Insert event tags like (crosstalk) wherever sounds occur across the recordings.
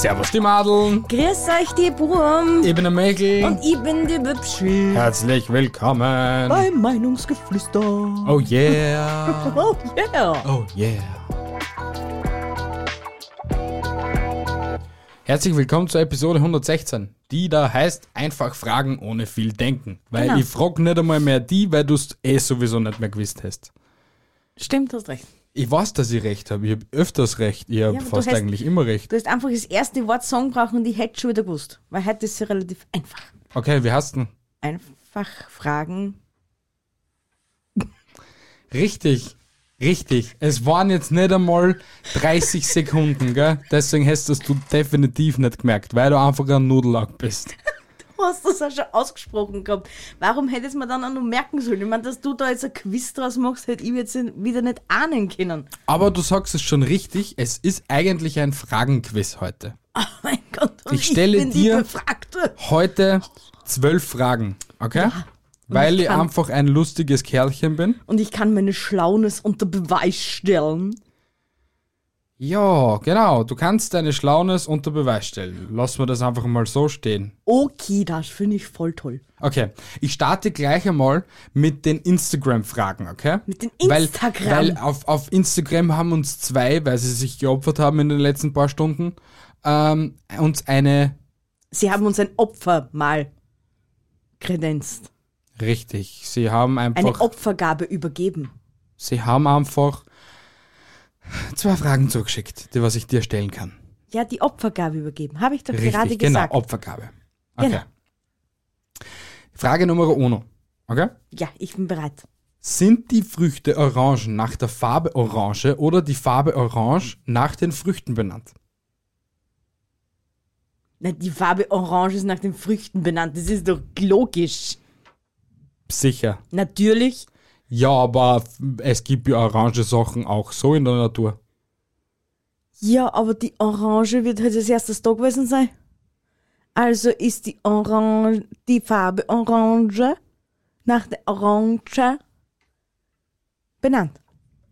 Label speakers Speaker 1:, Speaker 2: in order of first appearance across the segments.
Speaker 1: Servus die Madeln,
Speaker 2: Grüß euch, die Burm.
Speaker 1: ich bin der Mäkel.
Speaker 2: Und ich bin die Wipschi.
Speaker 1: Herzlich willkommen.
Speaker 2: Beim Meinungsgeflüster.
Speaker 1: Oh yeah. (laughs)
Speaker 2: Oh yeah.
Speaker 1: Oh yeah. Herzlich willkommen zur Episode 116, die da heißt einfach fragen ohne viel denken. Weil
Speaker 2: Genau.
Speaker 1: ich frag nicht einmal mehr die, weil du es eh sowieso nicht mehr gewusst hast.
Speaker 2: Stimmt, hast recht.
Speaker 1: Ich weiß, dass ich recht habe. Ich habe öfters recht. Ich habe
Speaker 2: du
Speaker 1: fast
Speaker 2: hast-
Speaker 1: eigentlich immer recht.
Speaker 2: Du hast einfach das erste Wort Song brauchen und ich hätte schon wieder gewusst. Weil heute ist es ja relativ einfach.
Speaker 1: Okay, wie hast du denn?
Speaker 2: Einfach fragen.
Speaker 1: Richtig, richtig. Es waren jetzt nicht einmal 30 Sekunden, gell? Deswegen hast du es du definitiv nicht gemerkt, weil du einfach ein Nudellack bist.
Speaker 2: Du hast das auch schon ausgesprochen gehabt. Warum hättest man dann auch noch merken sollen? Ich meine, dass du da jetzt ein Quiz draus machst, hätte ich jetzt wieder nicht ahnen können.
Speaker 1: Aber du sagst es schon richtig, es ist eigentlich ein Fragenquiz heute.
Speaker 2: Oh mein Gott.
Speaker 1: Ich stelle
Speaker 2: bin
Speaker 1: dir-. Heute zwölf Fragen, okay? Weil
Speaker 2: ich
Speaker 1: ich einfach ein lustiges Kerlchen bin.
Speaker 2: Und ich kann meine Schlaunis unter Beweis stellen.
Speaker 1: Ja, genau. Du kannst deine Schlaunis unter Beweis stellen. Lass mir das einfach mal so stehen.
Speaker 2: Okay, das finde ich voll toll.
Speaker 1: Okay, ich starte gleich einmal mit den Instagram-Fragen, okay?
Speaker 2: Mit den
Speaker 1: Weil,
Speaker 2: Instagram.
Speaker 1: weil auf, auf Instagram haben uns zwei, weil sie sich geopfert haben in den letzten paar Stunden, ähm, uns eine,
Speaker 2: Sie haben uns ein Opfer mal kredenzt.
Speaker 1: richtig, sie haben
Speaker 2: Eine
Speaker 1: einfach,
Speaker 2: Opfergabe übergeben.
Speaker 1: sie haben einfach zwei Fragen zugeschickt, die was ich dir stellen kann.
Speaker 2: Ja, die Opfergabe übergeben. Habe ich doch
Speaker 1: Richtig,
Speaker 2: gerade
Speaker 1: genau,
Speaker 2: gesagt.
Speaker 1: Opfergabe. Okay.
Speaker 2: Genau.
Speaker 1: Frage Nummer uno, okay?
Speaker 2: Ja, ich bin bereit.
Speaker 1: Sind die Früchte Orangen nach der Farbe Orange oder die Farbe Orange nach den Früchten benannt?
Speaker 2: Na, die Farbe Orange ist nach den Früchten benannt. Das ist doch logisch.
Speaker 1: Sicher.
Speaker 2: Natürlich.
Speaker 1: Ja, aber es gibt ja orange Sachen auch so in der Natur.
Speaker 2: Ja, aber die Orange wird halt als erstes da gewesen sein. Also ist die Orange, die Farbe Orange nach der Orange benannt.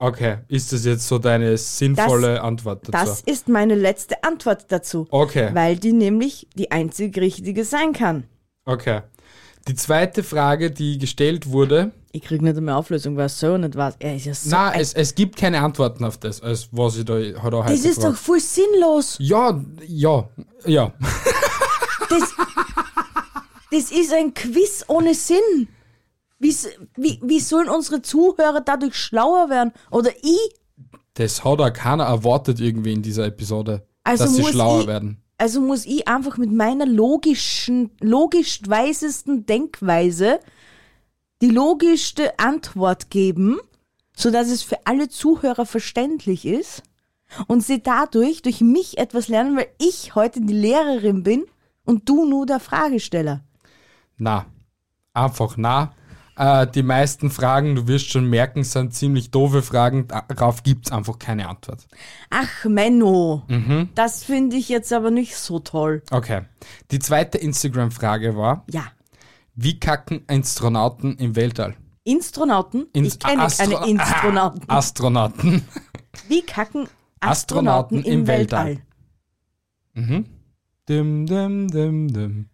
Speaker 1: Okay, ist das jetzt so deine sinnvolle Antwort dazu?
Speaker 2: Das ist meine letzte Antwort dazu.
Speaker 1: okay,
Speaker 2: Weil die nämlich die einzig richtige sein kann.
Speaker 1: okay. Die zweite Frage, die gestellt wurde,
Speaker 2: Ich krieg nicht mehr Auflösung, weil es so nicht weiß. Er ist ja so.
Speaker 1: na,
Speaker 2: ein-
Speaker 1: es, es gibt keine Antworten auf das, als was ich da, heute
Speaker 2: das ist doch
Speaker 1: gefragt.
Speaker 2: voll sinnlos.
Speaker 1: Ja, ja, ja.
Speaker 2: Das, das ist ein Quiz ohne Sinn. Wie, wie, wie sollen unsere Zuhörer dadurch schlauer werden? Oder ich?
Speaker 1: Das hat auch keiner erwartet irgendwie in dieser Episode,
Speaker 2: Also
Speaker 1: dass sie schlauer
Speaker 2: ich-
Speaker 1: werden.
Speaker 2: Also muss ich einfach mit meiner logischen, logisch weisesten Denkweise die logischste Antwort geben, sodass es für alle Zuhörer verständlich ist und sie dadurch durch mich etwas lernen, weil ich heute die Lehrerin bin und du nur der Fragesteller.
Speaker 1: Na, einfach na. Äh, die meisten Fragen, du wirst schon merken, sind ziemlich doofe Fragen. Darauf gibt's einfach keine Antwort.
Speaker 2: Ach, Menno, das finde ich jetzt aber nicht so toll.
Speaker 1: Okay. Die zweite Instagram-Frage war,
Speaker 2: Ja,
Speaker 1: wie kacken Astronauten im Weltall?
Speaker 2: Instronauten?
Speaker 1: Ins-
Speaker 2: ich kenne
Speaker 1: Astro-
Speaker 2: keine (laughs) Instronauten.
Speaker 1: Astronauten.
Speaker 2: Wie kacken
Speaker 1: Astronauten
Speaker 2: Astronauten,
Speaker 1: im
Speaker 2: im Weltall?
Speaker 1: dim, dim, dim, dim.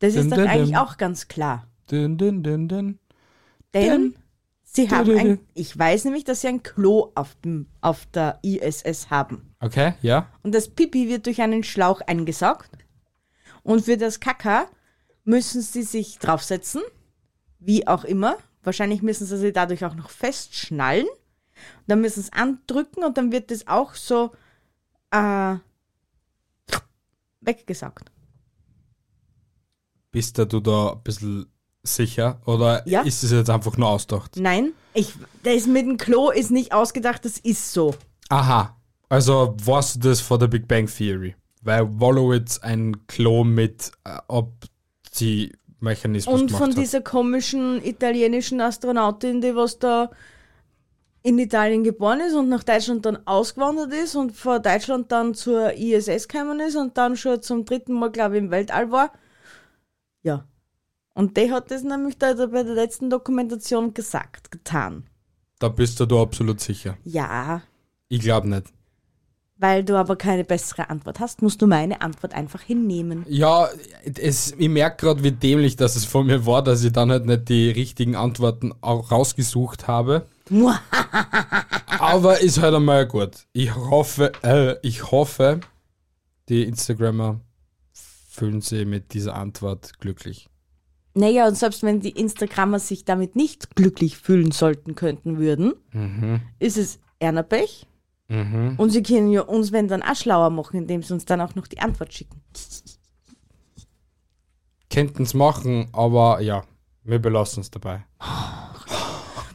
Speaker 2: Das
Speaker 1: Dim,
Speaker 2: ist doch
Speaker 1: dim,
Speaker 2: eigentlich
Speaker 1: dim.
Speaker 2: auch ganz klar.
Speaker 1: Din, din, din, din.
Speaker 2: Denn sie haben ein, ich weiß nämlich, dass sie ein Klo auf, dem, auf der ISS haben.
Speaker 1: Okay, ja.
Speaker 2: Und das Pipi wird durch einen Schlauch eingesaugt. Und für das Kaka müssen sie sich draufsetzen, wie auch immer. Wahrscheinlich müssen sie sich dadurch auch noch festschnallen. Dann müssen sie es andrücken und dann wird das auch so äh, weggesaugt.
Speaker 1: Bist du da ein bisschen sicher? Oder
Speaker 2: Ja.
Speaker 1: ist es jetzt einfach nur ausgedacht?
Speaker 2: Nein, ich, das mit dem Klo ist nicht ausgedacht, das ist so.
Speaker 1: Aha. Also warst du das vor der Big Bang Theory? Weil Wolowitz ein Klo mit äh, Opti-Mechanismus
Speaker 2: Und
Speaker 1: gemacht
Speaker 2: von
Speaker 1: hat.
Speaker 2: dieser komischen italienischen Astronautin, die was da in Italien geboren ist und nach Deutschland dann ausgewandert ist und vor Deutschland dann zur ISS gekommen ist und dann schon zum dritten Mal, glaube ich, im Weltall war. Ja. Und der hat das nämlich da bei der letzten Dokumentation gesagt, getan.
Speaker 1: Da bist du da absolut sicher.
Speaker 2: Ja,
Speaker 1: Ich glaube nicht.
Speaker 2: Weil du aber keine bessere Antwort hast, musst du meine Antwort einfach hinnehmen.
Speaker 1: Ja, es, ich merke gerade, wie dämlich das es von mir war, dass ich dann halt nicht die richtigen Antworten auch rausgesucht habe. Aber ist halt einmal gut. Ich hoffe, äh, ich hoffe, die Instagrammer fühlen sich mit dieser Antwort glücklich.
Speaker 2: Naja, und selbst wenn die Instagrammer sich damit nicht glücklich fühlen sollten könnten würden, ist es Ernapech. Und sie können ja uns, wenn dann auch schlauer machen, indem sie uns dann auch noch die Antwort schicken.
Speaker 1: Könnten es machen, aber ja, wir belassen es dabei.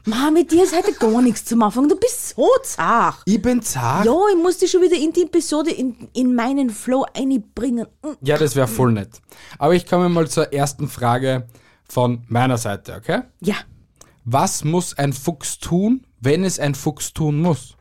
Speaker 2: Ma, mit dir ist heute gar nichts zum Anfang. Du bist so zart.
Speaker 1: Ich bin zart.
Speaker 2: Ja, ich muss dich schon wieder in die Episode in, in meinen Flow einbringen.
Speaker 1: Ja, das wäre voll nett. Aber ich komme mal zur ersten Frage von meiner Seite, okay?
Speaker 2: Ja,
Speaker 1: Was muss ein Fuchs tun, wenn es ein Fuchs tun muss?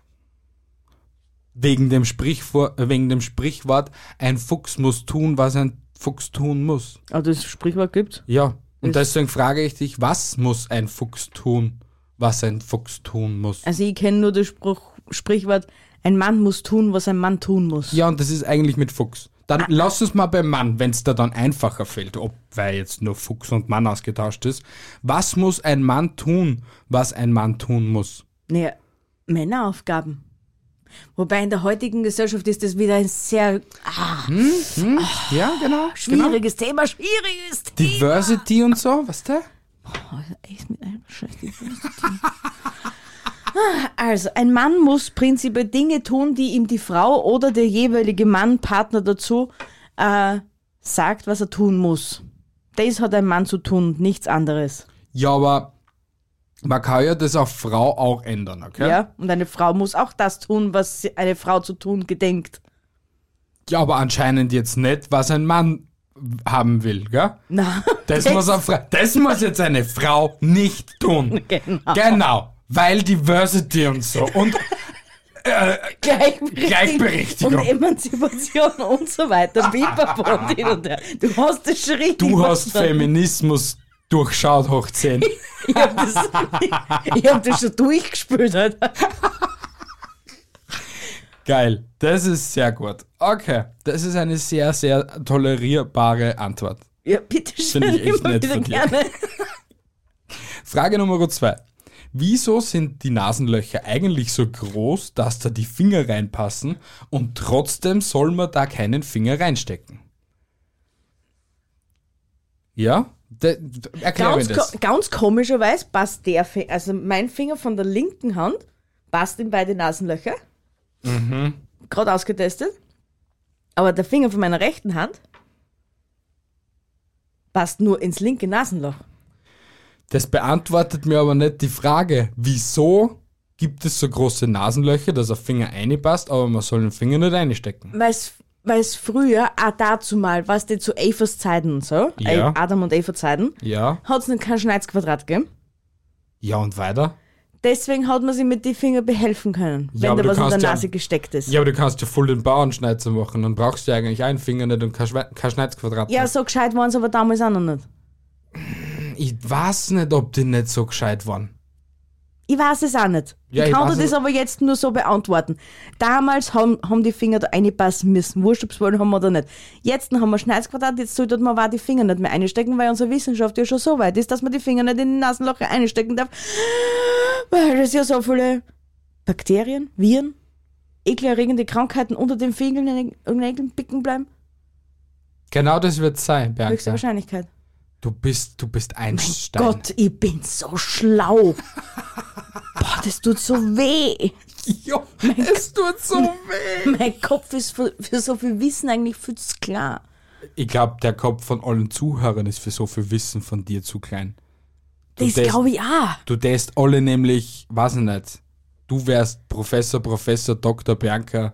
Speaker 1: Wegen dem, Sprichwort, äh, wegen dem Sprichwort, ein Fuchs muss tun, was ein Fuchs tun muss.
Speaker 2: also das Sprichwort gibt's.
Speaker 1: Ja, und
Speaker 2: Ist-
Speaker 1: deswegen frage ich dich, was muss ein Fuchs tun, was ein Fuchs tun muss?
Speaker 2: Also ich kenne nur das Spruch, Sprichwort, ein Mann muss tun, was ein Mann tun muss.
Speaker 1: Ja, und das ist eigentlich mit Fuchs. Dann lass uns mal beim Mann, wenn es da dann einfacher fällt, ob weil jetzt nur Fuchs und Mann ausgetauscht ist. Was muss ein Mann tun, was ein Mann tun muss?
Speaker 2: Naja, Männeraufgaben. Wobei in der heutigen Gesellschaft ist das wieder ein sehr ah,
Speaker 1: Ja, genau.
Speaker 2: schwieriges Thema, schwieriges Thema.
Speaker 1: Diversity und so, was da?
Speaker 2: Echt mit einem Scheiß Diversity. Also, ein Mann muss prinzipiell Dinge tun, die ihm die Frau oder der jeweilige Mann, Partner dazu, äh, sagt, was er tun muss. Das hat ein Mann zu tun, nichts anderes.
Speaker 1: Ja, aber man kann ja das auf Frau auch ändern, okay?
Speaker 2: Ja? Und eine Frau muss auch das tun, was eine Frau zu tun gedenkt.
Speaker 1: Ja, aber anscheinend jetzt nicht, was ein Mann haben will, gell?
Speaker 2: Na,
Speaker 1: Das, (laughs) muss, eine Fra das muss jetzt eine Frau nicht tun. (laughs)
Speaker 2: Genau.
Speaker 1: Genau. Weil Diversity und so. Und (laughs)
Speaker 2: Gleichberechtigung,
Speaker 1: Gleichberechtigung.
Speaker 2: und Emanzipation und so weiter. Pipapo und hin und her. Du hast das schon richtig
Speaker 1: du hast. Feminismus durchschaut hoch 10. (laughs)
Speaker 2: Ich hab das, ich hab das schon durchgespielt. Alter.
Speaker 1: Geil. Das ist sehr gut. Okay. Das ist eine sehr, sehr tolerierbare Antwort.
Speaker 2: Ja, bitte schön,
Speaker 1: Finde ich echt
Speaker 2: immer
Speaker 1: nett
Speaker 2: wieder
Speaker 1: von dir.
Speaker 2: gerne. (laughs)
Speaker 1: Frage Nummer zwei. Wieso sind die Nasenlöcher eigentlich so groß, dass da die Finger reinpassen und trotzdem soll man da keinen Finger reinstecken? Ja? De, mir
Speaker 2: Ganz,
Speaker 1: das.
Speaker 2: ko ganz komischerweise passt der Finger, also mein Finger von der linken Hand passt in beide Nasenlöcher.
Speaker 1: Mhm.
Speaker 2: Gerade ausgetestet. Aber der Finger von meiner rechten Hand passt nur ins linke Nasenloch.
Speaker 1: Das beantwortet mir aber nicht die Frage, wieso gibt es so große Nasenlöcher, dass ein Finger reinpasst, aber man soll den Finger nicht reinstecken?
Speaker 2: Weil es früher, auch dazu mal, was die zu Evas Zeiten und so,
Speaker 1: Ja.
Speaker 2: Adam und Eva Zeiten,
Speaker 1: Ja?
Speaker 2: hat es nicht kein Schneidquadrat gegeben.
Speaker 1: Ja und weiter?
Speaker 2: Deswegen hat man sich mit den Fingern behelfen können,
Speaker 1: Ja,
Speaker 2: wenn da was in der
Speaker 1: kannst ja-
Speaker 2: Nase gesteckt ist.
Speaker 1: Ja, aber du kannst ja voll den Bauernschneizer machen, dann brauchst du ja eigentlich einen Finger nicht und kein, kein Schneidquadrat.
Speaker 2: Ja, so gescheit waren sie aber damals auch noch nicht.
Speaker 1: Ich weiß nicht, ob die nicht so gescheit waren.
Speaker 2: Ich weiß es auch nicht.
Speaker 1: Ja,
Speaker 2: ich
Speaker 1: ich
Speaker 2: kann
Speaker 1: weiß
Speaker 2: dir das
Speaker 1: es-
Speaker 2: aber jetzt nur so beantworten. Damals haben, haben die Finger da reinpassen müssen. Wurscht, ob wollen haben wir oder nicht. Jetzt haben wir Schneidquadrat, jetzt sollte man auch die Finger nicht mehr einstecken, weil unsere Wissenschaft ja schon so weit ist, dass man die Finger nicht in die Nasenlöcher einstecken darf. Weil es ja so viele Bakterien, Viren, ekelerregende Krankheiten unter den Fingern und Nägeln picken bleiben.
Speaker 1: Genau das wird sein,
Speaker 2: Höchste
Speaker 1: Bianca.
Speaker 2: Wahrscheinlichkeit.
Speaker 1: Du bist, du bist ein Stein.
Speaker 2: Gott, ich bin so schlau. Boah, das tut so weh.
Speaker 1: Ja, es tut so weh.
Speaker 2: Mein Kopf ist für, für so viel Wissen eigentlich viel zu klar.
Speaker 1: Ich glaube, der Kopf von allen Zuhörern ist für so viel Wissen von dir zu klein. Du
Speaker 2: Das glaube ich auch.
Speaker 1: Du tätst alle nämlich, weiß ich nicht, du wärst Professor, Professor, Dr. Bianca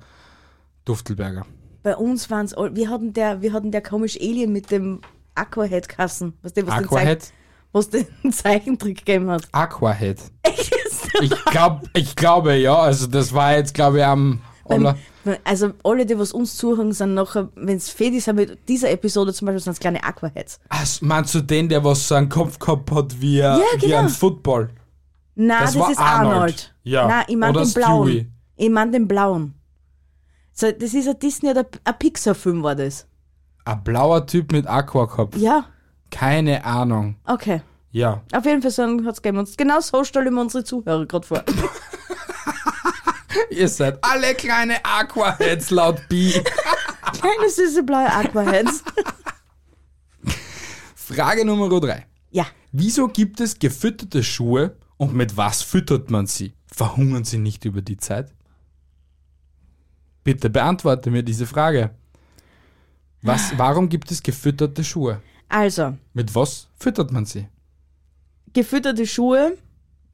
Speaker 1: Duftelberger.
Speaker 2: Bei uns waren es, wir hatten der, wir hatten der komisch Alien mit dem Aquahead-Kassen, was der, was den, Zeich,
Speaker 1: Aquahead?
Speaker 2: was den (laughs) Zeichentrick gegeben hat.
Speaker 1: Aquahead. Ich, glaub, ich glaube, ja, also das war jetzt, glaube ich, am aller.
Speaker 2: Also alle, die was uns zuhören, sind nachher, wenn es fertig sind mit dieser Episode zum Beispiel, sind es kleine Aquaheads.
Speaker 1: Ach, meinst du den, der was so einen Kopf gehabt hat wie, ja, wie
Speaker 2: genau.
Speaker 1: ein Football?
Speaker 2: Nein,
Speaker 1: Das
Speaker 2: das,
Speaker 1: war
Speaker 2: ist
Speaker 1: Arnold.
Speaker 2: Arnold.
Speaker 1: Ja.
Speaker 2: Nein, ich meine
Speaker 1: Oder
Speaker 2: den blauen. Ich meine den blauen. So, das ist ein Disney oder ein Pixar-Film war das.
Speaker 1: Ein blauer Typ mit Aquakopf.
Speaker 2: Ja,
Speaker 1: Keine Ahnung.
Speaker 2: okay.
Speaker 1: Ja.
Speaker 2: Auf jeden Fall so einen hat's gegeben. Und genau so stellen wir unsere Zuhörer gerade vor. (laughs)
Speaker 1: Ihr seid alle kleine Aquaheads laut B. (laughs)
Speaker 2: Kleine süße blaue Aquaheads. (laughs)
Speaker 1: Frage Nummer drei.
Speaker 2: Ja.
Speaker 1: Wieso gibt es gefütterte Schuhe und mit was füttert man sie? Verhungern sie nicht über die Zeit? Bitte beantworte mir diese Frage. Was, warum gibt es gefütterte Schuhe?
Speaker 2: Also,
Speaker 1: Mit was füttert man sie?
Speaker 2: gefütterte Schuhe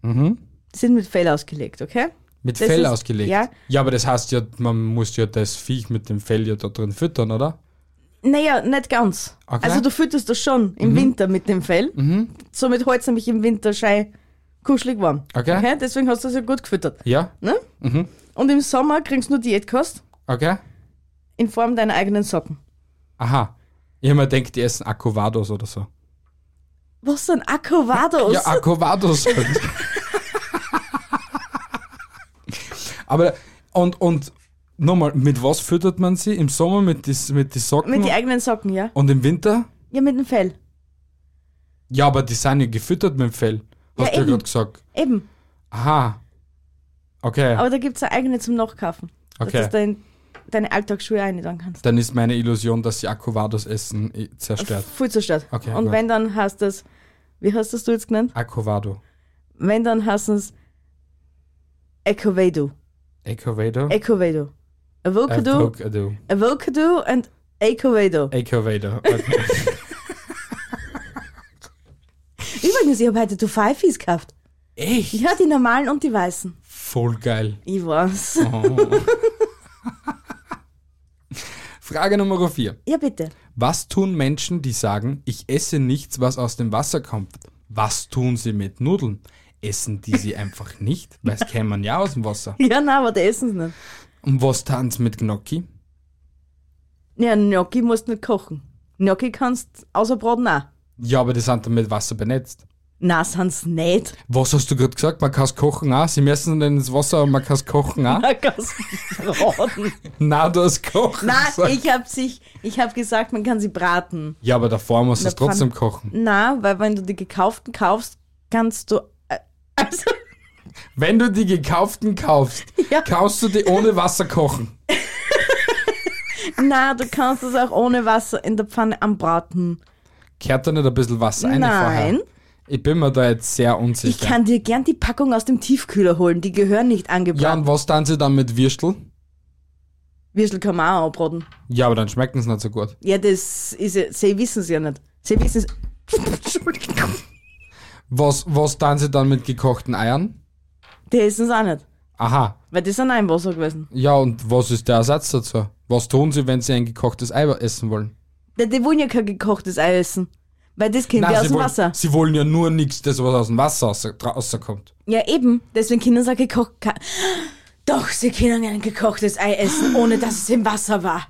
Speaker 1: Mhm.
Speaker 2: sind mit Fell ausgelegt, okay?
Speaker 1: Mit
Speaker 2: Das
Speaker 1: Fell
Speaker 2: ist-
Speaker 1: ausgelegt.
Speaker 2: ja.
Speaker 1: ja, aber das heißt ja, man muss ja das Viech mit dem Fell ja da drin füttern, oder?
Speaker 2: Naja, nicht ganz.
Speaker 1: Okay.
Speaker 2: Also du fütterst das schon im Winter mit dem Fell. Somit hält es nämlich im Winter schei kuschelig warm.
Speaker 1: Okay.
Speaker 2: Deswegen hast du es ja gut gefüttert.
Speaker 1: Ja?
Speaker 2: Ne? Und im Sommer kriegst du nur Diätkost
Speaker 1: Okay.
Speaker 2: in Form deiner eigenen Socken.
Speaker 1: Aha. Ich hab mir gedacht, die essen Aquavados oder so.
Speaker 2: Was denn? Aquavados?
Speaker 1: Ja, Aquavados. (laughs) halt. Aber, und, und, nochmal, mit was füttert man sie? Im Sommer mit die, mit die Socken?
Speaker 2: mit den eigenen Socken, ja?
Speaker 1: und im Winter?
Speaker 2: Ja, mit dem Fell.
Speaker 1: Ja, aber die sind ja gefüttert mit dem Fell. Hast
Speaker 2: Ja,
Speaker 1: du ja gerade gesagt.
Speaker 2: Eben.
Speaker 1: Aha. Okay.
Speaker 2: Aber da gibt es eine eigene zum Nachkaufen. Dass
Speaker 1: Okay.
Speaker 2: du dein, deine Alltagsschuhe einladen kannst.
Speaker 1: Dann ist meine Illusion, dass sie Aquavados essen, eh, zerstört.
Speaker 2: Voll zerstört.
Speaker 1: Okay,
Speaker 2: Und
Speaker 1: gut.
Speaker 2: wenn dann hast das, wie hast das du jetzt genannt?
Speaker 1: Aquavado.
Speaker 2: Wenn dann hast es Ecovado.
Speaker 1: Ecovado?
Speaker 2: Ecovado. Avocado,
Speaker 1: Avocado.
Speaker 2: Avocado and Ecovado.
Speaker 1: Ecovado. (laughs) Okay.
Speaker 2: Übrigens, ich habe heute du Pfeifis gekauft.
Speaker 1: Echt?
Speaker 2: Ja, die normalen und die weißen.
Speaker 1: Voll geil.
Speaker 2: Ich weiß. (laughs)
Speaker 1: Frage Nummer 4.
Speaker 2: Ja, bitte.
Speaker 1: Was tun Menschen, die sagen, ich esse nichts, was aus dem Wasser kommt? Was tun sie mit Nudeln? Essen die sie einfach nicht? Weil es kämen ja aus dem Wasser. (laughs)
Speaker 2: Ja, nein, aber die essen es nicht.
Speaker 1: Und was tun sie mit Gnocchi?
Speaker 2: Ja, Gnocchi musst du nicht kochen. Gnocchi kannst außer Braten auch.
Speaker 1: Ja, aber die sind dann mit Wasser benetzt.
Speaker 2: Nein, sind's nicht.
Speaker 1: Was hast du gerade gesagt? Man kann es kochen auch. Sie messen dann ins Wasser, aber man kann es kochen auch.
Speaker 2: Man kann's braten. (laughs)
Speaker 1: Nein, du hast kochen.
Speaker 2: Nein,
Speaker 1: gesagt.
Speaker 2: ich hab sich, ich hab gesagt, man kann sie braten.
Speaker 1: Ja, aber davor musst du es trotzdem kochen.
Speaker 2: Na, weil wenn du die gekauften kaufst, kannst du, äh, also, (laughs)
Speaker 1: Wenn du die gekauften kaufst, (laughs)
Speaker 2: Ja.
Speaker 1: kannst du die ohne Wasser kochen.
Speaker 2: na, du kannst es auch ohne Wasser in der Pfanne anbraten.
Speaker 1: Kehrt da nicht ein bisschen Wasser rein vorher? Ich bin mir da jetzt sehr unsicher.
Speaker 2: ich kann dir gern die Packung aus dem Tiefkühler holen, die gehören nicht
Speaker 1: ja,
Speaker 2: angebraten.
Speaker 1: und was tun sie dann mit Würstel?
Speaker 2: Würstel kann man auch anbraten.
Speaker 1: Ja, aber dann schmecken sie nicht so gut.
Speaker 2: Ja, das ist ja, sie wissen es ja nicht. Sie wissen es, Entschuldigung, (laughs)
Speaker 1: Was, was tun sie dann mit gekochten Eiern?
Speaker 2: die essen es auch nicht.
Speaker 1: Aha.
Speaker 2: Weil das sind auch im Wasser gewesen.
Speaker 1: Ja, und was ist der Ersatz dazu? Was tun sie, wenn sie ein gekochtes Ei essen wollen?
Speaker 2: Die, die wollen ja kein gekochtes Ei essen. Weil das kommt ja aus
Speaker 1: sie,
Speaker 2: dem
Speaker 1: wollen,
Speaker 2: Wasser.
Speaker 1: sie wollen ja nur nichts, das was aus dem Wasser rauskommt.
Speaker 2: Ja, eben. Deswegen können sie auch gekocht. ka- Doch, sie können ein gekochtes Ei essen, ohne dass es im Wasser war.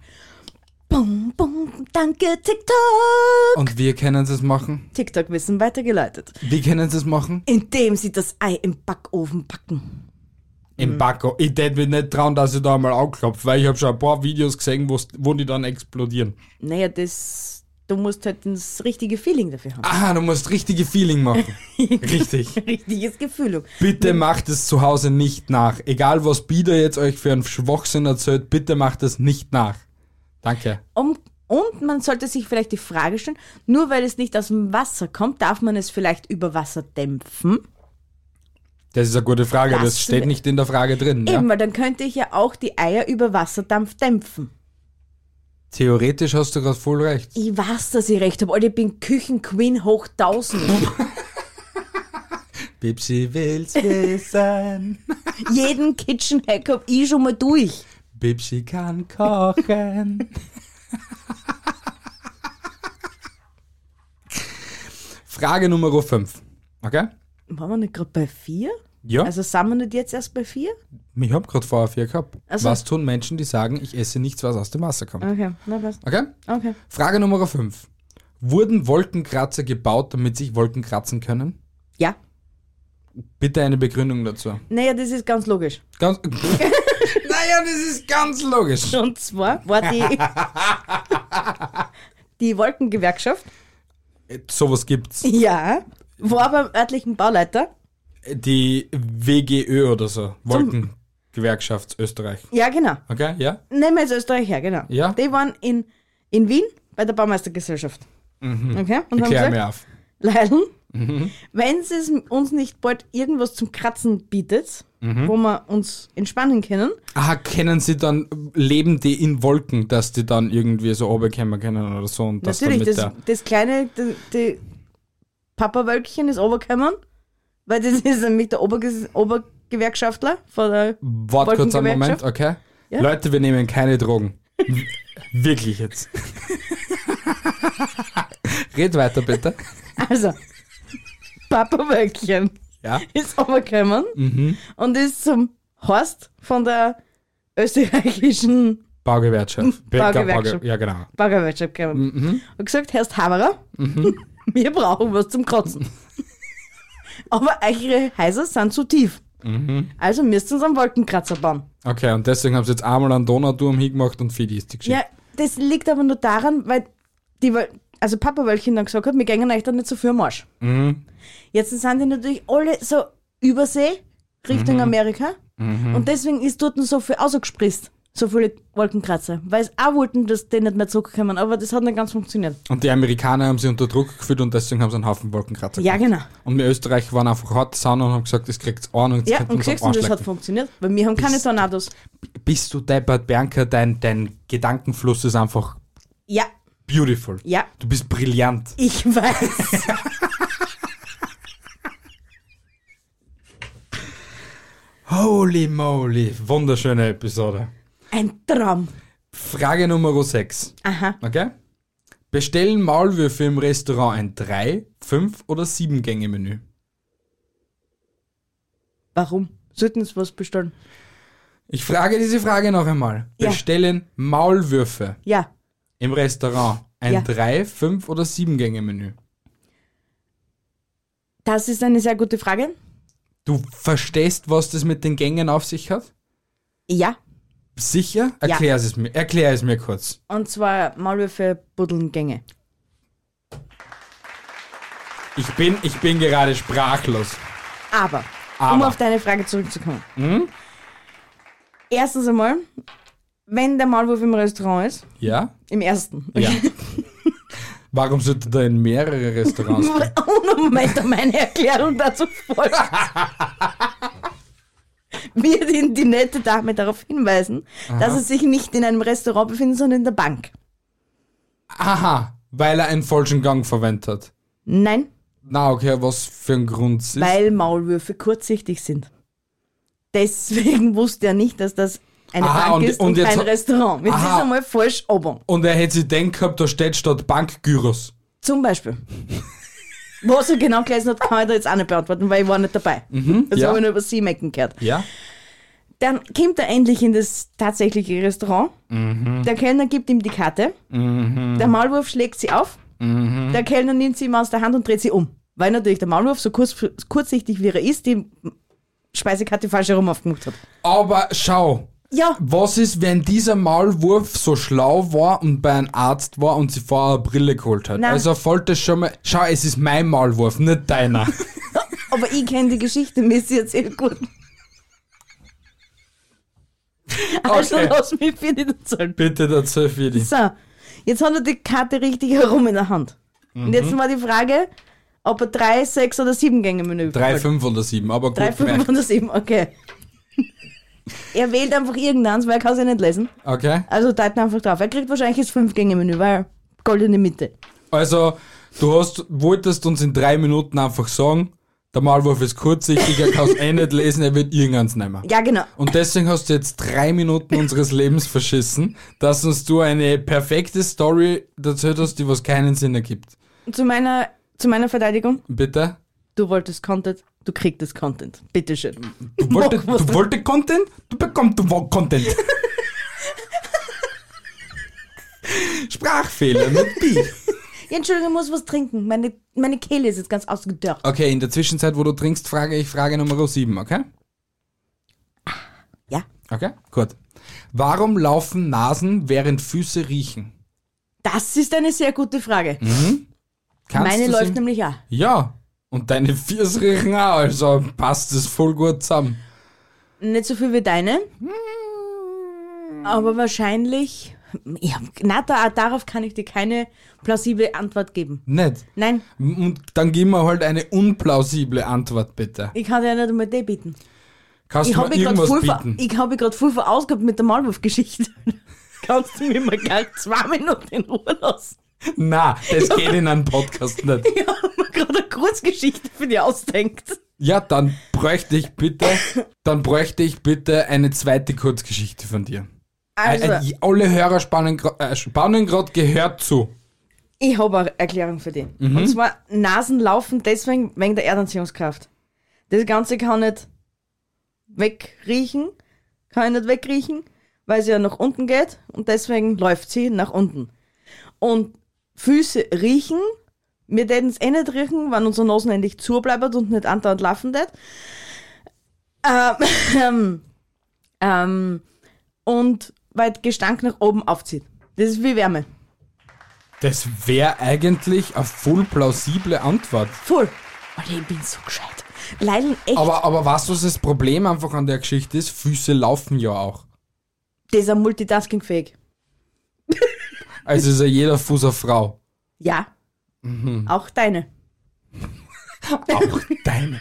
Speaker 2: Bum, bum, danke, TikTok.
Speaker 1: Und wie können sie es machen?
Speaker 2: TikTok-Wissen weitergeleitet.
Speaker 1: Wie können sie es machen?
Speaker 2: Indem sie das Ei im Backofen backen. Mhm.
Speaker 1: Im Backo. Ich tät mich nicht trauen, dass ich da mal anklopfe, weil ich habe schon ein paar Videos gesehen, wo die dann explodieren.
Speaker 2: Naja, das. Du musst halt das richtige Feeling dafür haben.
Speaker 1: Aha, du musst richtige Feeling machen. (laughs) Richtig.
Speaker 2: Richtiges Gefühl.
Speaker 1: Bitte macht es zu Hause nicht nach. Egal was Bieder jetzt euch für einen Schwachsinn erzählt, bitte macht es nicht nach. Danke.
Speaker 2: Um, und man sollte sich vielleicht die Frage stellen, nur weil es nicht aus dem Wasser kommt, darf man es vielleicht über Wasser dämpfen?
Speaker 1: Das ist eine gute Frage, das,
Speaker 2: Das
Speaker 1: steht nicht in der Frage drin. Ja?
Speaker 2: Eben, weil dann könnte ich ja auch die Eier über Wasserdampf dämpfen.
Speaker 1: Theoretisch hast du gerade voll recht.
Speaker 2: Ich weiß, dass ich recht habe, Alter, ich bin Küchenqueen hoch 1000.
Speaker 1: Bipsi (laughs) will's wissen. (laughs)
Speaker 2: Jeden Kitchen-Hack hab ich schon mal durch.
Speaker 1: Bipsi kann kochen. (laughs) Frage Nummer 5. Okay?
Speaker 2: Waren wir nicht gerade bei vier?
Speaker 1: Ja.
Speaker 2: Also sind wir nicht jetzt erst bei vier?
Speaker 1: ich hab gerade vorher vier gehabt.
Speaker 2: Also-
Speaker 1: Was tun Menschen, die sagen, ich esse nichts, was aus dem Wasser kommt?
Speaker 2: Okay, na passt.
Speaker 1: Okay?
Speaker 2: Okay.
Speaker 1: Frage Nummer 5. Wurden Wolkenkratzer gebaut, damit sich Wolken kratzen können?
Speaker 2: Ja,
Speaker 1: Bitte eine Begründung dazu.
Speaker 2: Naja, das ist ganz logisch.
Speaker 1: Ganz. (laughs) naja, das ist ganz logisch.
Speaker 2: Und zwar war die, (laughs) die Wolkengewerkschaft,
Speaker 1: Sowas gibt's.
Speaker 2: ja, war beim örtlichen Bauleiter.
Speaker 1: Die WGÖ oder so. Wolkengewerkschaft Österreich.
Speaker 2: Ja, genau.
Speaker 1: Okay, ja?
Speaker 2: Nehmen wir jetzt Österreich her, genau.
Speaker 1: Ja.
Speaker 2: Die waren in, in Wien bei der Baumeistergesellschaft. Okay? Und haben
Speaker 1: Klär
Speaker 2: gesagt,
Speaker 1: mir auf.
Speaker 2: Leiden, wenn es uns nicht bald irgendwas zum Kratzen bietet, wo wir uns entspannen können,
Speaker 1: Aha, kennen sie dann, leben die in Wolken, dass die dann irgendwie so runterkommen können oder so und
Speaker 2: natürlich, das, das kleine, die, die Papa-Wölkchen ist runtergekommen, weil das ist (laughs) nämlich der Oberges Obergewerkschaftler von der
Speaker 1: Wart kurz einen Moment, okay?
Speaker 2: Ja.
Speaker 1: Leute, wir nehmen keine Drogen. Wirklich jetzt. (laughs) Red weiter, bitte.
Speaker 2: Also, Papa-Wölkchen
Speaker 1: Ja?
Speaker 2: ist runtergekommen
Speaker 1: Mhm.
Speaker 2: und ist zum Horst von der österreichischen
Speaker 1: Baugewerkschaft. (laughs)
Speaker 2: Baugewerkschaft.
Speaker 1: Bauge- Ja, genau.
Speaker 2: Baugewerkschaft gekommen.
Speaker 1: Mhm.
Speaker 2: Und gesagt, Herr Haberer, wir brauchen was zum Kratzen. Aber eure Häuser sind zu tief.
Speaker 1: Mhm.
Speaker 2: Also müsst ihr uns einen Wolkenkratzer bauen.
Speaker 1: Okay, und deswegen haben sie jetzt einmal einen Donauturm hingemacht und die ist die Geschichte.
Speaker 2: Ja, das liegt aber nur daran, weil die, also Papa Wölkchen dann gesagt hat, wir gehen euch da nicht so viel am Arsch.
Speaker 1: Mhm.
Speaker 2: Jetzt sind die natürlich alle so Übersee
Speaker 1: Mhm.
Speaker 2: Richtung Amerika und deswegen ist dort so viel ausgespritzt. So viele Wolkenkratzer. Weil sie auch wollten, dass die nicht mehr zurückkommen, aber das hat nicht ganz funktioniert.
Speaker 1: Und die Amerikaner haben sie unter Druck geführt und deswegen haben sie einen Haufen Wolkenkratzer
Speaker 2: Ja,
Speaker 1: gemacht.
Speaker 2: genau.
Speaker 1: Und wir Österreich waren einfach hart sauer und haben gesagt, das kriegt's an und
Speaker 2: Ja, und siehst du, das hat funktioniert, weil wir haben keine Tornados.
Speaker 1: Bist du deppert, Bianca, dein, dein Gedankenfluss ist einfach
Speaker 2: Ja,
Speaker 1: beautiful.
Speaker 2: ja,
Speaker 1: Du bist brillant.
Speaker 2: ich weiß. (laughs)
Speaker 1: Holy moly, wunderschöne Episode.
Speaker 2: Ein Traum.
Speaker 1: Frage Nummer 6.
Speaker 2: Aha.
Speaker 1: Okay? Bestellen Maulwürfe im Restaurant ein 3, 5 oder 7 Gänge Menü?
Speaker 2: Warum? Sollten sie was bestellen?
Speaker 1: Ich frage diese Frage noch einmal.
Speaker 2: Ja.
Speaker 1: Bestellen Maulwürfe
Speaker 2: Ja.
Speaker 1: im Restaurant ein
Speaker 2: Ja.
Speaker 1: 3, 5 oder 7 Gänge Menü?
Speaker 2: Das ist eine sehr gute Frage.
Speaker 1: Du verstehst, was das mit den Gängen auf sich hat?
Speaker 2: Ja.
Speaker 1: Sicher? Erklär es mir, erklär es mir kurz.
Speaker 2: Und zwar Maulwürfe, Buddeln, Gänge.
Speaker 1: Ich bin, ich bin gerade sprachlos.
Speaker 2: Aber, um
Speaker 1: Aber.
Speaker 2: auf deine Frage zurückzukommen. Erstens einmal, wenn der Maulwurf im Restaurant ist,
Speaker 1: Ja?
Speaker 2: im ersten.
Speaker 1: Ja. (laughs) Warum sollte da in mehrere Restaurants gehen?
Speaker 2: Ohne Moment, meine Erklärung dazu folgt. (laughs) (laughs) Wird ihn die nette Dame darauf hinweisen, dass er sich nicht in einem Restaurant befindet, sondern in der Bank.
Speaker 1: Aha, weil er einen falschen Gang verwendet hat.
Speaker 2: Nein,
Speaker 1: Na, okay, was für ein Grund ist.
Speaker 2: weil Maulwürfe kurzsichtig sind. Deswegen (laughs) wusste er nicht, dass das eine
Speaker 1: Aha,
Speaker 2: Bank
Speaker 1: und-
Speaker 2: ist und,
Speaker 1: und
Speaker 2: kein Restaurant. Jetzt
Speaker 1: Aha.
Speaker 2: ist einmal falsch oben.
Speaker 1: Und er hätte sich denkt gehabt, da steht statt Bankgyros.
Speaker 2: Zum Beispiel. Was er genau gelesen hat, kann ich da jetzt auch nicht beantworten, weil ich war nicht dabei. das
Speaker 1: Mhm, ja.
Speaker 2: habe ich nur über sie mecken gehört.
Speaker 1: Ja?
Speaker 2: Dann kommt er endlich in das tatsächliche Restaurant.
Speaker 1: Mhm.
Speaker 2: Der Kellner gibt ihm die Karte. Der Maulwurf schlägt sie auf.
Speaker 1: Mhm.
Speaker 2: Der Kellner nimmt sie ihm aus der Hand und dreht sie um. Weil natürlich der Maulwurf, so kurz, kurzsichtig wie er ist, die Speisekarte falsch herum aufgemacht hat.
Speaker 1: Aber schau,
Speaker 2: Ja,
Speaker 1: was ist, wenn dieser Maulwurf so schlau war und bei einem Arzt war und sie vorher eine Brille geholt hat?
Speaker 2: Nein.
Speaker 1: Also fällt das schon mal. Schau, es ist mein Maulwurf, nicht deiner. (laughs)
Speaker 2: aber ich kenne die Geschichte, mir ist sie erzählt gut. Also
Speaker 1: Okay.
Speaker 2: lass mich für dich erzählen.
Speaker 1: Bitte dazu für dich.
Speaker 2: So, jetzt hat er die Karte richtig herum in der Hand. Und
Speaker 1: Mhm.
Speaker 2: jetzt war die Frage, ob er drei, sechs oder sieben Gänge Menü
Speaker 1: Drei, fünf oder sieben, aber gut.
Speaker 2: Drei, fünf oder sieben, okay. Er wählt einfach irgendeins, weil er kann es ja nicht lesen.
Speaker 1: Okay.
Speaker 2: Also deuten einfach drauf. Er kriegt wahrscheinlich das fünf Gänge Menü, weil goldene Mitte.
Speaker 1: Also, du hast, wolltest uns in drei Minuten einfach sagen, der Maulwurf ist kurzsichtig, er kann es eh nicht lesen, er wird irgendeins nehmen.
Speaker 2: Ja, genau.
Speaker 1: Und deswegen hast du jetzt drei Minuten unseres Lebens verschissen, dass uns du eine perfekte Story erzählt hast, die was keinen Sinn ergibt.
Speaker 2: Zu meiner, zu meiner Verteidigung,
Speaker 1: Bitte?
Speaker 2: du wolltest Content, du kriegst Content. Bitteschön.
Speaker 1: Du wolltest, du wolltest Content? Du bekommst du Content. Sprachfehler mit Bi.
Speaker 2: Ja, Entschuldigung, ich muss was trinken. Meine, meine Kehle ist jetzt ganz ausgedörrt.
Speaker 1: Okay, in der Zwischenzeit, wo du trinkst, frage ich Frage Nummer 7, okay?
Speaker 2: Ja.
Speaker 1: Okay, gut. Warum laufen Nasen, während Füße riechen?
Speaker 2: Das ist eine sehr gute Frage.
Speaker 1: Kannst
Speaker 2: Meine läuft nämlich auch.
Speaker 1: Ja. Und deine Füße riechen auch, also passt es voll gut zusammen.
Speaker 2: Nicht so viel wie deine. Aber wahrscheinlich. Ja, na, da, darauf kann ich dir keine plausible Antwort geben.
Speaker 1: Nicht.
Speaker 2: Nein,
Speaker 1: Und dann gib mir halt eine unplausible Antwort, bitte.
Speaker 2: ich kann dir nicht einmal die bieten.
Speaker 1: Kannst
Speaker 2: Ich
Speaker 1: du mir
Speaker 2: habe gerade
Speaker 1: irgendwas
Speaker 2: voll, ver-
Speaker 1: bieten?
Speaker 2: ich hab mich grad voll verausgabt mit der Maulwurf-Geschichte. (laughs) Kannst du mir mal gleich zwei Minuten in Ruhe lassen? (laughs)
Speaker 1: Na, das geht in einem Podcast (laughs) nicht.
Speaker 2: Ich habe mir gerade eine Kurzgeschichte für dich ausdenkt.
Speaker 1: Ja, dann bräuchte ich bitte, dann bräuchte ich bitte eine zweite Kurzgeschichte von dir.
Speaker 2: Also,
Speaker 1: Äh, äh, alle Hörer spannen äh, spannen gerade gehört zu.
Speaker 2: ich habe eine Erklärung für dich. Und zwar, Nasen laufen deswegen wegen der Erdanziehungskraft. Das Ganze kann nicht wegriechen, kann ich nicht wegriechen, weil sie ja nach unten geht und deswegen läuft sie nach unten. Und Füße riechen, wir täten es eh nicht riechen, wenn unsere Nasen endlich zu bleibt und nicht andauernd laufen tät. Ähm, (laughs) ähm, und weil der Gestank nach oben aufzieht. Das ist wie Wärme.
Speaker 1: Das wäre eigentlich eine voll plausible Antwort.
Speaker 2: Voll. Alter, ich bin so gescheit. Leider echt,
Speaker 1: Aber, aber weißt du, was das Problem einfach an der Geschichte ist? Füße laufen ja auch.
Speaker 2: das ist ein multitaskingfähig.
Speaker 1: Also ist ja jeder Fuß eine Frau.
Speaker 2: Ja. Auch deine.
Speaker 1: Auch deine.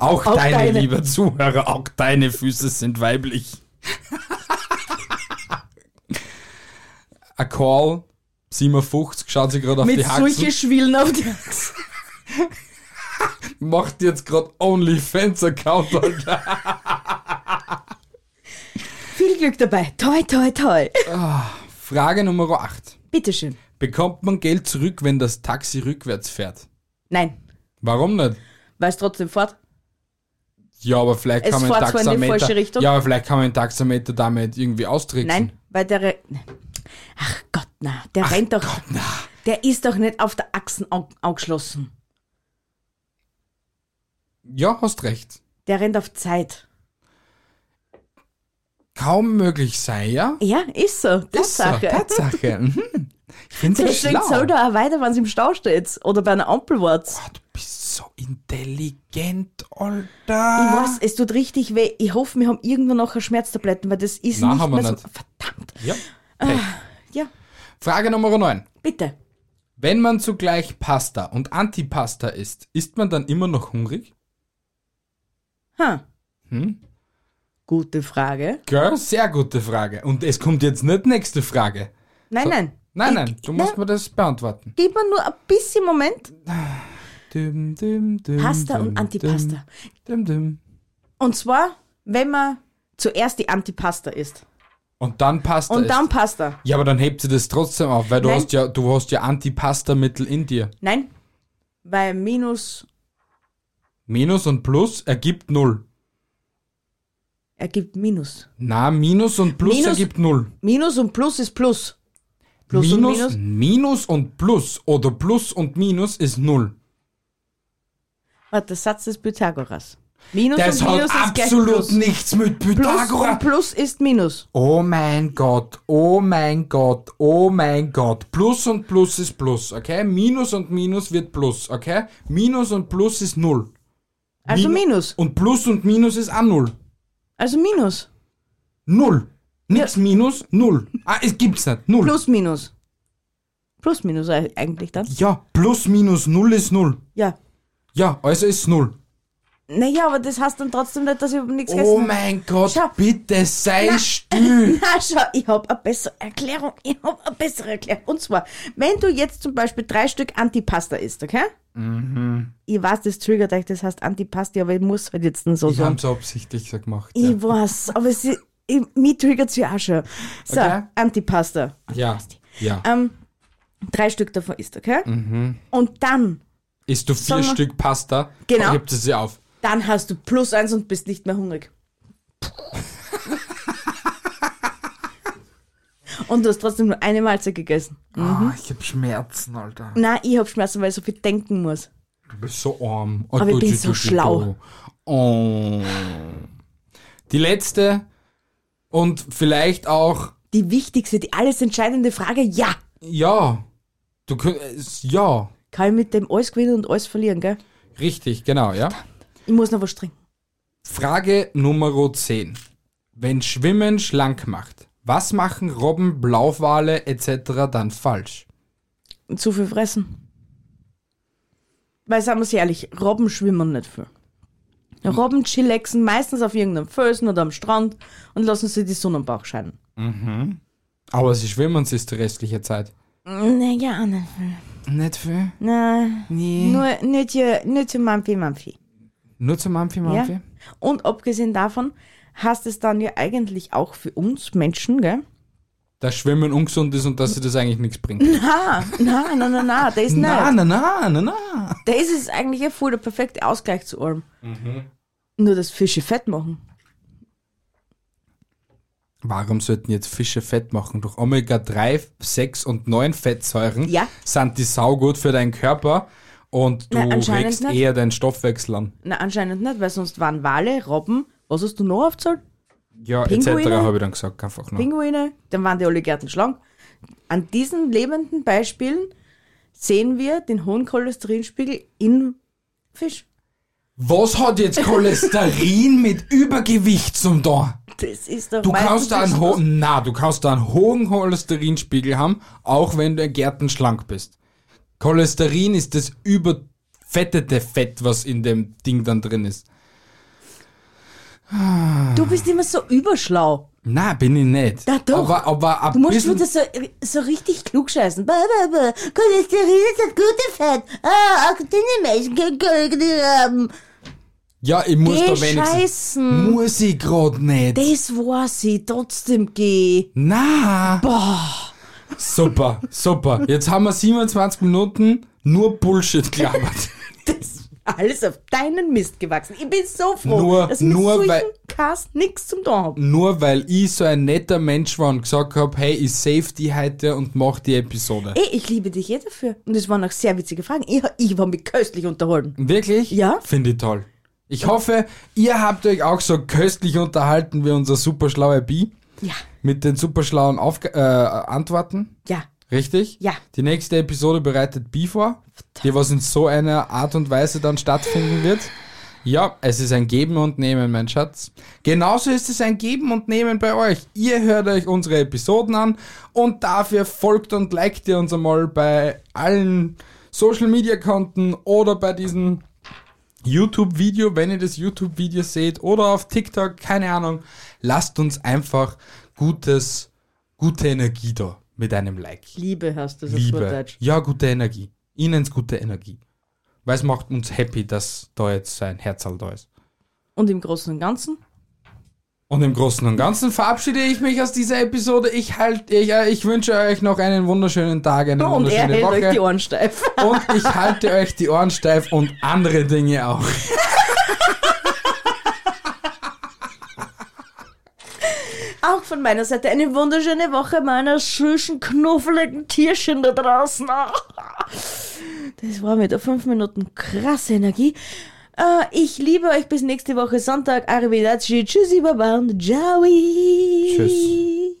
Speaker 1: Auch,
Speaker 2: Auch
Speaker 1: deine,
Speaker 2: deine.
Speaker 1: lieber Zuhörer, auch deine Füße sind weiblich. A Call, 57, schaut sie gerade auf
Speaker 2: Mit
Speaker 1: die Haxen.
Speaker 2: solchen Schwillen auf die Achse.
Speaker 1: Macht jetzt gerade OnlyFans-Account, Alter.
Speaker 2: Viel Glück dabei. Toi, toi, toi.
Speaker 1: Frage Nummer 8.
Speaker 2: Bitteschön.
Speaker 1: Bekommt man Geld zurück, wenn das Taxi rückwärts fährt?
Speaker 2: Nein.
Speaker 1: Warum nicht?
Speaker 2: Weil es trotzdem fort.
Speaker 1: Ja, aber vielleicht
Speaker 2: Es
Speaker 1: kann man
Speaker 2: fährt zwar in die
Speaker 1: Taxameter.
Speaker 2: falsche Richtung.
Speaker 1: Ja, aber vielleicht kann man den Taxameter damit irgendwie austricksen.
Speaker 2: Nein, weil der. Re Ach Gott, na. Der rennt doch. Der ist doch nicht auf der Achsen angeschlossen.
Speaker 1: Ja, hast recht.
Speaker 2: Der rennt auf Zeit.
Speaker 1: Kaum möglich sei, ja?
Speaker 2: Ja, ist so.
Speaker 1: Ist so,
Speaker 2: Tatsache.
Speaker 1: Tatsache. (laughs) Mhm. Ich finde es
Speaker 2: Deswegen
Speaker 1: schlau.
Speaker 2: soll er auch weiter, wenn es im Stau steht. Oder bei einer Ampel wart's.
Speaker 1: Ah, du bist so intelligent, Alter.
Speaker 2: Ich weiß, es tut richtig weh. Ich hoffe, wir haben irgendwann nachher Schmerztabletten, weil das ist
Speaker 1: Nein,
Speaker 2: nicht
Speaker 1: haben wir
Speaker 2: mehr
Speaker 1: nicht.
Speaker 2: so. Verdammt.
Speaker 1: Ja. Pech.
Speaker 2: Ja,
Speaker 1: Frage Nummer 9.
Speaker 2: bitte.
Speaker 1: Wenn man zugleich Pasta und Antipasta isst, ist man dann immer noch hungrig?
Speaker 2: Ha.
Speaker 1: Hm?
Speaker 2: Gute Frage.
Speaker 1: Gell? Sehr gute Frage. Und es kommt jetzt nicht nächste Frage.
Speaker 2: Nein,
Speaker 1: So-
Speaker 2: nein.
Speaker 1: Nein, nein, du musst mir das beantworten.
Speaker 2: Gib mir nur ein bisschen Moment.
Speaker 1: Dum, dum, dum,
Speaker 2: Pasta und Antipasta. Und zwar, wenn man zuerst die Antipasta isst.
Speaker 1: Und dann Pasta
Speaker 2: Und
Speaker 1: isst.
Speaker 2: dann Pasta.
Speaker 1: Ja, aber dann hebt sie das trotzdem auf, weil du
Speaker 2: Nein.
Speaker 1: hast ja, du hast ja Antipasta-Mittel in dir.
Speaker 2: Nein. Weil Minus
Speaker 1: Minus und Plus ergibt Null.
Speaker 2: Ergibt Minus.
Speaker 1: Na, Minus und Plus
Speaker 2: Minus-
Speaker 1: ergibt Null.
Speaker 2: Minus und Plus ist Plus. Plus
Speaker 1: Minus,
Speaker 2: und Minus.
Speaker 1: Minus und Plus oder Plus und Minus ist Null.
Speaker 2: Warte, der Satz des Pythagoras. Minus
Speaker 1: Das
Speaker 2: und
Speaker 1: hat
Speaker 2: Minus gleich
Speaker 1: absolut
Speaker 2: Plus.
Speaker 1: nichts mit
Speaker 2: Plus
Speaker 1: Pythagoras.
Speaker 2: und Plus ist Minus.
Speaker 1: Oh mein Gott, oh mein Gott, oh mein Gott. Plus und Plus ist Plus, okay? Minus und Minus wird Plus, okay? Minus und Plus ist Null.
Speaker 2: Also
Speaker 1: Minu-
Speaker 2: Minus.
Speaker 1: Und Plus und Minus ist auch Null.
Speaker 2: Also Minus.
Speaker 1: Null. Nix Minus, Null. Ah, es gibt's nicht. Null.
Speaker 2: Plus Minus. Plus Minus eigentlich dann.
Speaker 1: Ja, Plus minus Null ist Null.
Speaker 2: Ja.
Speaker 1: Ja, also ist Null.
Speaker 2: Naja, aber das heißt dann trotzdem nicht, dass ich nichts
Speaker 1: Oh
Speaker 2: gegessen habe.
Speaker 1: mein Gott,
Speaker 2: Schau.
Speaker 1: bitte sei still. (laughs)
Speaker 2: Na, schau, ich habe eine bessere Erklärung. (laughs) Ich habe eine bessere Erklärung. Und zwar, wenn du jetzt zum Beispiel drei Stück Antipasta isst, okay?
Speaker 1: Mhm.
Speaker 2: Ich weiß, das triggert euch, das heißt Antipasti, aber ich muss halt jetzt nicht so
Speaker 1: Ich
Speaker 2: sagen.
Speaker 1: hab's absichtlich so gemacht. Ja.
Speaker 2: Ich weiß, aber es ist, ich, mich triggert ja auch schon. So,
Speaker 1: Okay.
Speaker 2: Antipasta.
Speaker 1: Ja, ja.
Speaker 2: Ähm, drei Stück davon isst, okay? Und dann,
Speaker 1: Isst du vier. Stück Pasta,
Speaker 2: Genau.
Speaker 1: hebt es sie auf.
Speaker 2: Dann hast du plus eins und bist nicht mehr hungrig. Und du hast trotzdem nur eine Mahlzeit gegessen.
Speaker 1: Ah, ich hab Schmerzen, Alter.
Speaker 2: Nein, ich hab Schmerzen, weil ich so viel denken muss.
Speaker 1: Du bist so arm. Oh,
Speaker 2: Aber ich bin so schlau.
Speaker 1: Oh. Die letzte und vielleicht auch,
Speaker 2: Die wichtigste, die alles entscheidende Frage, ja.
Speaker 1: ja, du könntest, ja,
Speaker 2: Kann ich mit dem alles gewinnen und alles verlieren, gell?
Speaker 1: richtig, genau, ja.
Speaker 2: Ich muss noch was trinken.
Speaker 1: Frage Nummer 10. Wenn Schwimmen schlank macht, was machen Robben, Blauwale etc. dann falsch?
Speaker 2: Zu viel fressen. Weil, sagen wir es ehrlich, Robben schwimmen nicht viel. Robben chillaxen meistens auf irgendeinem Felsen oder am Strand und lassen sich die Sonne am Bauch scheinen.
Speaker 1: Aber sie schwimmen sich die restliche Zeit.
Speaker 2: Naja, nicht viel.
Speaker 1: Nicht viel?
Speaker 2: Nein,
Speaker 1: Nee.
Speaker 2: nur nicht zu Mampfi Mampfi.
Speaker 1: Nur zum Amphi,
Speaker 2: Ja?
Speaker 1: Mamphi?
Speaker 2: Und abgesehen davon heißt es dann ja eigentlich auch für uns Menschen, gell?
Speaker 1: Dass Schwimmen ungesund ist und dass sie das eigentlich nichts bringt. (laughs)
Speaker 2: Na, na, na, na, na, der ist nicht.
Speaker 1: Na, na, na, na, na.
Speaker 2: Der ist es eigentlich ja voll der perfekte Ausgleich zu allem. Nur dass Fische fett machen.
Speaker 1: Warum sollten jetzt Fische fett machen? Durch Omega-3, 6 und 9 Fettsäuren
Speaker 2: Ja.
Speaker 1: sind die saugut für deinen Körper und du
Speaker 2: anscheinend
Speaker 1: regst
Speaker 2: nicht.
Speaker 1: eher deinen Stoffwechsel an.
Speaker 2: Na, anscheinend nicht, weil sonst waren Wale, Robben, was hast du noch aufgezahlt?
Speaker 1: Ja, etc. habe ich dann gesagt, einfach nur.
Speaker 2: Pinguine, dann waren die alle Gärten schlank. An diesen lebenden Beispielen sehen wir den hohen Cholesterinspiegel in Fisch.
Speaker 1: Was hat jetzt Cholesterin (laughs) mit Übergewicht zum tun?
Speaker 2: Das ist doch
Speaker 1: Du kannst da einen hohen, na, du kannst da einen hohen Cholesterinspiegel haben, auch wenn du gärtenschlank bist. Cholesterin ist das überfettete Fett, was in dem Ding dann drin ist.
Speaker 2: Du bist immer so überschlau.
Speaker 1: Na, bin ich nicht.
Speaker 2: Ja, doch.
Speaker 1: Aber, aber ein
Speaker 2: Du musst
Speaker 1: bisschen,
Speaker 2: wieder so, so richtig klug scheißen. Bah, bah, bah. Cholesterin ist das gute Fett. Ah, auch dünne Menschen können Cholesterin haben.
Speaker 1: ja, ich muss
Speaker 2: Geh
Speaker 1: da wenigstens,
Speaker 2: scheißen.
Speaker 1: muss ich grad nicht.
Speaker 2: Das war sie. Trotzdem geh.
Speaker 1: Na. Super, super. Jetzt haben wir 27 Minuten nur Bullshit gelabert. (laughs)
Speaker 2: Das alles auf deinen Mist gewachsen. Ich bin so froh,
Speaker 1: Nur-
Speaker 2: dass ich
Speaker 1: nur weil-
Speaker 2: Cast nichts zum tun hab.
Speaker 1: Nur weil ich so ein netter Mensch war und gesagt habe, hey, ich save die heute und mach die Episode.
Speaker 2: Ey, ich liebe dich eh dafür. Und es waren auch sehr witzige Fragen. Ich, ich war mich köstlich unterhalten.
Speaker 1: Wirklich?
Speaker 2: Ja.
Speaker 1: Finde ich toll. Ich hoffe, ihr habt euch auch so köstlich unterhalten wie unser super schlaue Bi
Speaker 2: Ja,
Speaker 1: mit den super schlauen Aufga äh, Antworten.
Speaker 2: ja.
Speaker 1: Richtig?
Speaker 2: Ja.
Speaker 1: Die nächste Episode bereitet Bi vor, die was in so einer Art und Weise dann stattfinden wird. Ja, es ist ein Geben und Nehmen, mein Schatz. Genauso ist es ein Geben und Nehmen bei euch. Ihr hört euch unsere Episoden an und dafür folgt und liked ihr uns einmal bei allen Social Media Konten oder bei diesem YouTube-Video, wenn ihr das YouTube-Video seht oder auf TikTok, keine Ahnung. Lasst uns einfach gutes, gute Energie da mit einem Like.
Speaker 2: Liebe hast du das
Speaker 1: Liebe.
Speaker 2: Urdeutsch.
Speaker 1: Ja, gute Energie. Ihnen gute Energie. Weil es macht uns happy, dass da jetzt so ein Herzal da ist.
Speaker 2: Und im Großen und Ganzen?
Speaker 1: Und im Großen und Ganzen verabschiede ich mich aus dieser Episode. Ich halt, ich, äh, ich wünsche euch noch einen wunderschönen Tag, eine
Speaker 2: Und er
Speaker 1: wunderschöne
Speaker 2: hält euch die
Speaker 1: Woche.
Speaker 2: Ohren steif.
Speaker 1: Und ich halte euch die Ohren steif und andere Dinge auch. (laughs)
Speaker 2: Auch von meiner Seite eine wunderschöne Woche meiner süßen, knuffeligen Tierchen da draußen. (laughs) Das war mit fünf Minuten krasse Energie. Äh, ich liebe euch bis nächste Woche Sonntag. Arrivederci. Tschüssi, Baba und Ciao.
Speaker 1: Tschüss.